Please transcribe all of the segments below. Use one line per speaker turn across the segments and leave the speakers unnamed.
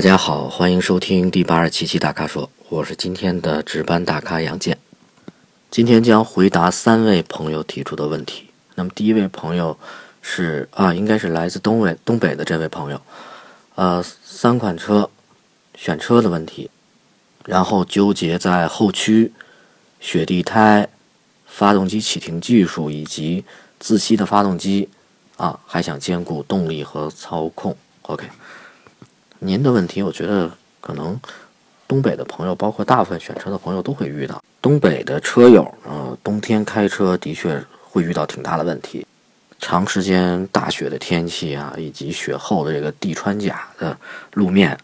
大家好，欢迎收听第八十七期大咖说，我是今天的值班大咖杨健。今天将回答三位朋友提出的问题。那么第一位朋友是啊，应该是来自东北东北的这位朋友，呃，三款车选车的问题，然后纠结在后驱、雪地胎、发动机启停技术以及自吸的发动机啊，还想兼顾动力和操控。OK。您的问题，我觉得可能东北的朋友，包括大部分选车的朋友都会遇到。东北的车友呢，冬天开车的确会遇到挺大的问题，长时间大雪的天气啊，以及雪后的这个地穿甲的路面，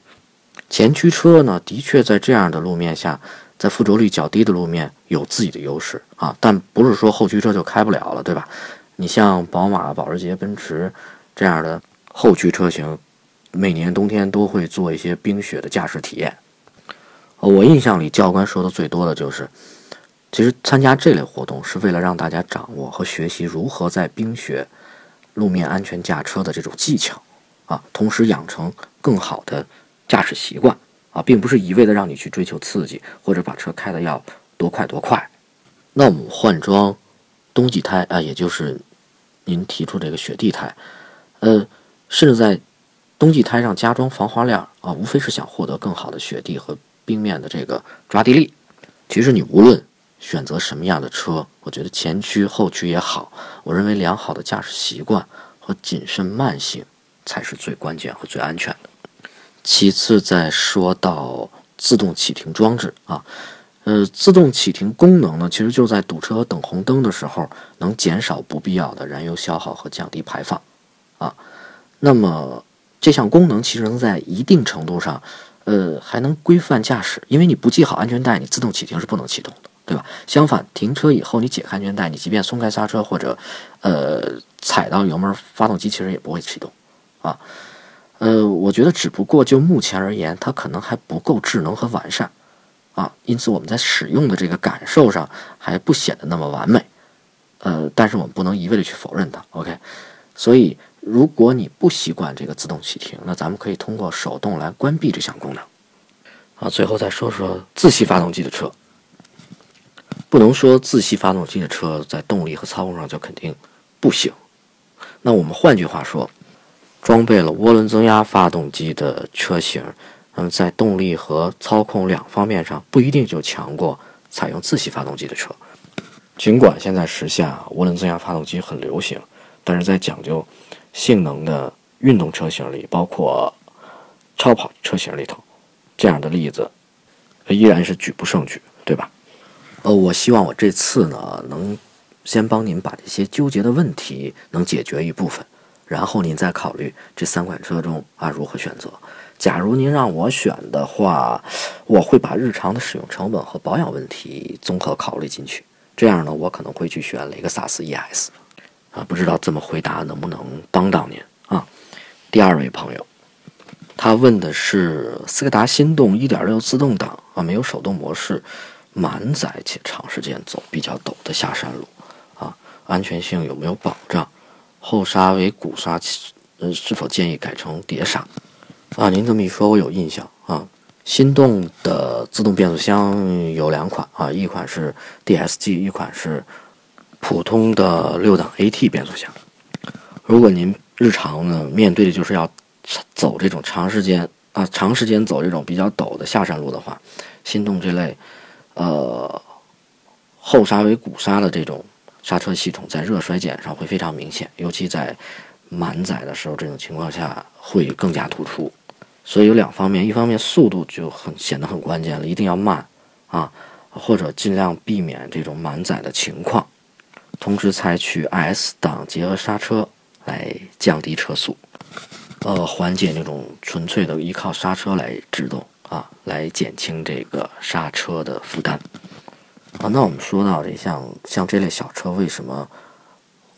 前驱车呢，的确在这样的路面下，在附着率较低的路面有自己的优势啊，但不是说后驱车就开不了了，对吧？你像宝马、保时捷、奔驰这样的后驱车型。每年冬天都会做一些冰雪的驾驶体验。我印象里教官说的最多的就是，其实参加这类活动是为了让大家掌握和学习如何在冰雪路面安全驾车的这种技巧啊，同时养成更好的驾驶习惯啊，并不是一味的让你去追求刺激或者把车开的要多快多快。那我们换装冬季胎啊，也就是您提出这个雪地胎，呃，甚至在冬季胎上加装防滑链啊，无非是想获得更好的雪地和冰面的这个抓地力。其实你无论选择什么样的车，我觉得前驱、后驱也好，我认为良好的驾驶习惯和谨慎慢行才是最关键和最安全的。其次，再说到自动启停装置啊，呃，自动启停功能呢，其实就在堵车和等红灯的时候，能减少不必要的燃油消耗和降低排放啊。那么这项功能其实能在一定程度上，呃，还能规范驾驶，因为你不系好安全带，你自动启停是不能启动的，对吧？相反，停车以后你解开安全带，你即便松开刹车或者，呃，踩到油门，发动机其实也不会启动，啊，呃，我觉得只不过就目前而言，它可能还不够智能和完善，啊，因此我们在使用的这个感受上还不显得那么完美，呃，但是我们不能一味的去否认它，OK，所以。如果你不习惯这个自动启停，那咱们可以通过手动来关闭这项功能。啊，最后再说说自吸发动机的车，不能说自吸发动机的车在动力和操控上就肯定不行。那我们换句话说，装备了涡轮增压发动机的车型，嗯在动力和操控两方面上不一定就强过采用自吸发动机的车。尽管现在时下涡轮增压发动机很流行，但是在讲究。性能的运动车型里，包括超跑车型里头，这样的例子依然是举不胜举，对吧？呃，我希望我这次呢，能先帮您把这些纠结的问题能解决一部分，然后您再考虑这三款车中啊如何选择。假如您让我选的话，我会把日常的使用成本和保养问题综合考虑进去。这样呢，我可能会去选雷克萨斯 ES。啊，不知道这么回答能不能帮到您啊？第二位朋友，他问的是斯柯达心动1.6自动挡啊，没有手动模式，满载且长时间走比较陡的下山路啊，安全性有没有保障？后刹为鼓刹，呃，是否建议改成碟刹？啊，您这么一说，我有印象啊。心动的自动变速箱有两款啊，一款是 DSG，一款是。普通的六档 AT 变速箱，如果您日常呢面对的就是要走这种长时间啊长时间走这种比较陡的下山路的话，心动这类呃后刹为鼓刹的这种刹车系统在热衰减上会非常明显，尤其在满载的时候，这种情况下会更加突出。所以有两方面，一方面速度就很显得很关键了，一定要慢啊，或者尽量避免这种满载的情况。同时采取 S 档结合刹车来降低车速，呃，缓解那种纯粹的依靠刹车来制动啊，来减轻这个刹车的负担。啊，那我们说到这像像这类小车为什么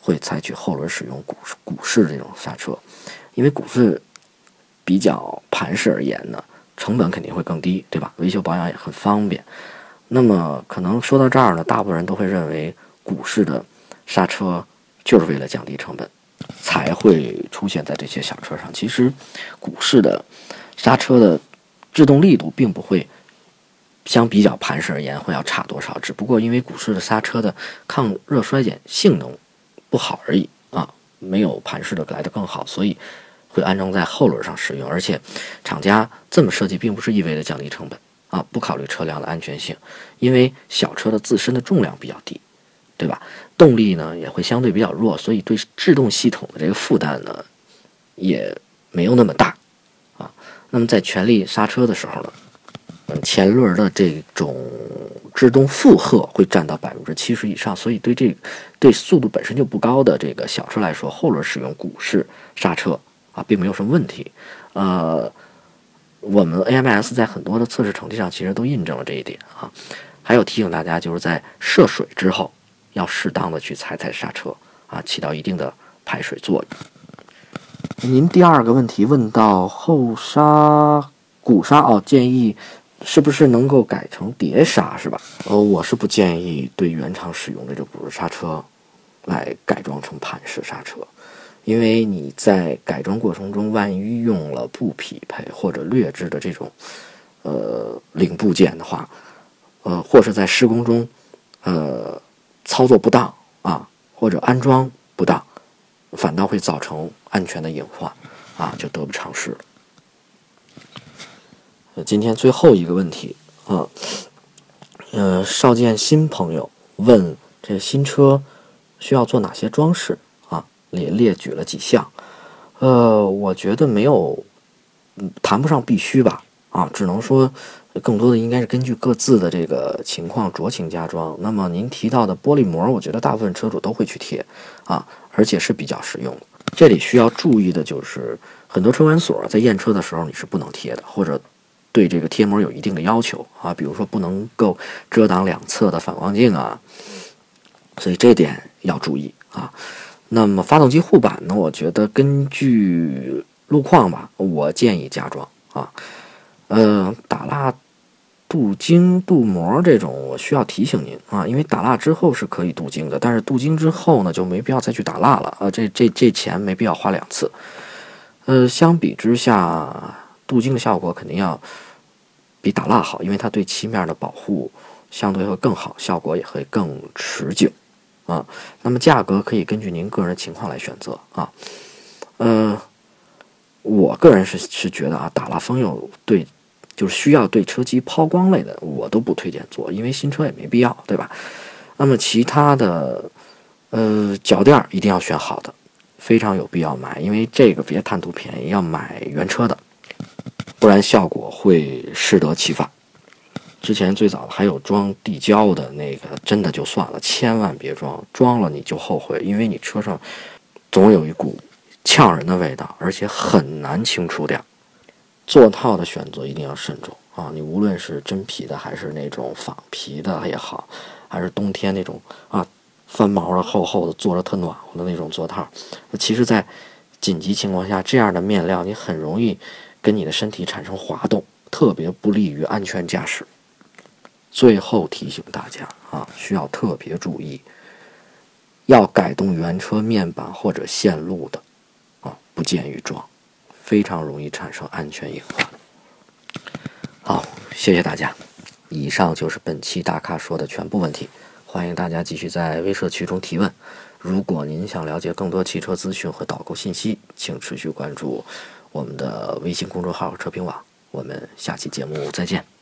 会采取后轮使用鼓鼓式这种刹车？因为鼓式比较盘式而言呢，成本肯定会更低，对吧？维修保养也很方便。那么可能说到这儿呢，大部分人都会认为。股市的刹车就是为了降低成本，才会出现在这些小车上。其实，股市的刹车的制动力度并不会相比较盘式而言会要差多少，只不过因为股市的刹车的抗热衰减性能不好而已啊，没有盘式的来得更好，所以会安装在后轮上使用。而且厂家这么设计，并不是意味着降低成本啊，不考虑车辆的安全性，因为小车的自身的重量比较低，动力呢也会相对比较弱，所以对制动系统的这个负担呢也没有那么大啊。那么在全力刹车的时候呢，前轮的这种制动负荷会占到百分之七十以上，所以对这对速度本身就不高的这个小车来说，后轮使用鼓式刹车啊，并没有什么问题。呃，我们 AMS 在很多的测试成绩上其实都印证了这一点啊。还有提醒大家，就是在涉水之后，要适当的去踩踩刹车啊，起到一定的排水作用。您第二个问题问到后刹、鼓刹哦，建议是不是能够改成碟刹是吧？呃，我是不建议对原厂使用的这鼓式刹车来改装成盘式刹车，因为你在改装过程中，万一用了不匹配或者劣质的这种呃零部件的话，呃，或是在施工中呃操作不当啊，或者安装不当。反倒会造成安全的隐患，啊，就得不偿失了。呃，今天最后一个问题啊，呃，少见新朋友问这新车需要做哪些装饰啊？列列举了几项。呃，我觉得没有，谈不上必须吧，啊，只能说更多的应该是根据各自的这个情况酌情加装。那么您提到的玻璃膜，我觉得大部分车主都会去贴，啊。而且是比较实用。这里需要注意的就是，很多车管所，在验车的时候你是不能贴的，或者对这个贴膜有一定的要求啊，比如说不能够遮挡两侧的反光镜啊，所以这点要注意啊。那么发动机护板呢？我觉得根据路况吧，我建议加装啊。呃，打蜡。镀晶、镀膜这种，我需要提醒您啊，因为打蜡之后是可以镀晶的，但是镀晶之后呢，就没必要再去打蜡了啊。这这这钱没必要花两次。呃，相比之下，镀晶的效果肯定要比打蜡好，因为它对漆面的保护相对会更好，效果也会更持久啊。那么价格可以根据您个人情况来选择啊。呃，我个人是是觉得啊，打蜡封釉对。就是需要对车机抛光类的，我都不推荐做，因为新车也没必要，对吧？那么其他的，呃，脚垫一定要选好的，非常有必要买，因为这个别贪图便宜，要买原车的，不然效果会适得其反。之前最早的还有装地胶的那个，真的就算了，千万别装，装了你就后悔，因为你车上总有一股呛人的味道，而且很难清除掉。座套的选择一定要慎重啊！你无论是真皮的还是那种仿皮的也好，还是冬天那种啊翻毛的厚厚的坐着特暖和的那种座套，其实，在紧急情况下，这样的面料你很容易跟你的身体产生滑动，特别不利于安全驾驶。最后提醒大家啊，需要特别注意，要改动原车面板或者线路的啊，不建议装。非常容易产生安全隐患。好，谢谢大家。以上就是本期大咖说的全部问题。欢迎大家继续在微社区中提问。如果您想了解更多汽车资讯和导购信息，请持续关注我们的微信公众号“车评网”。我们下期节目再见。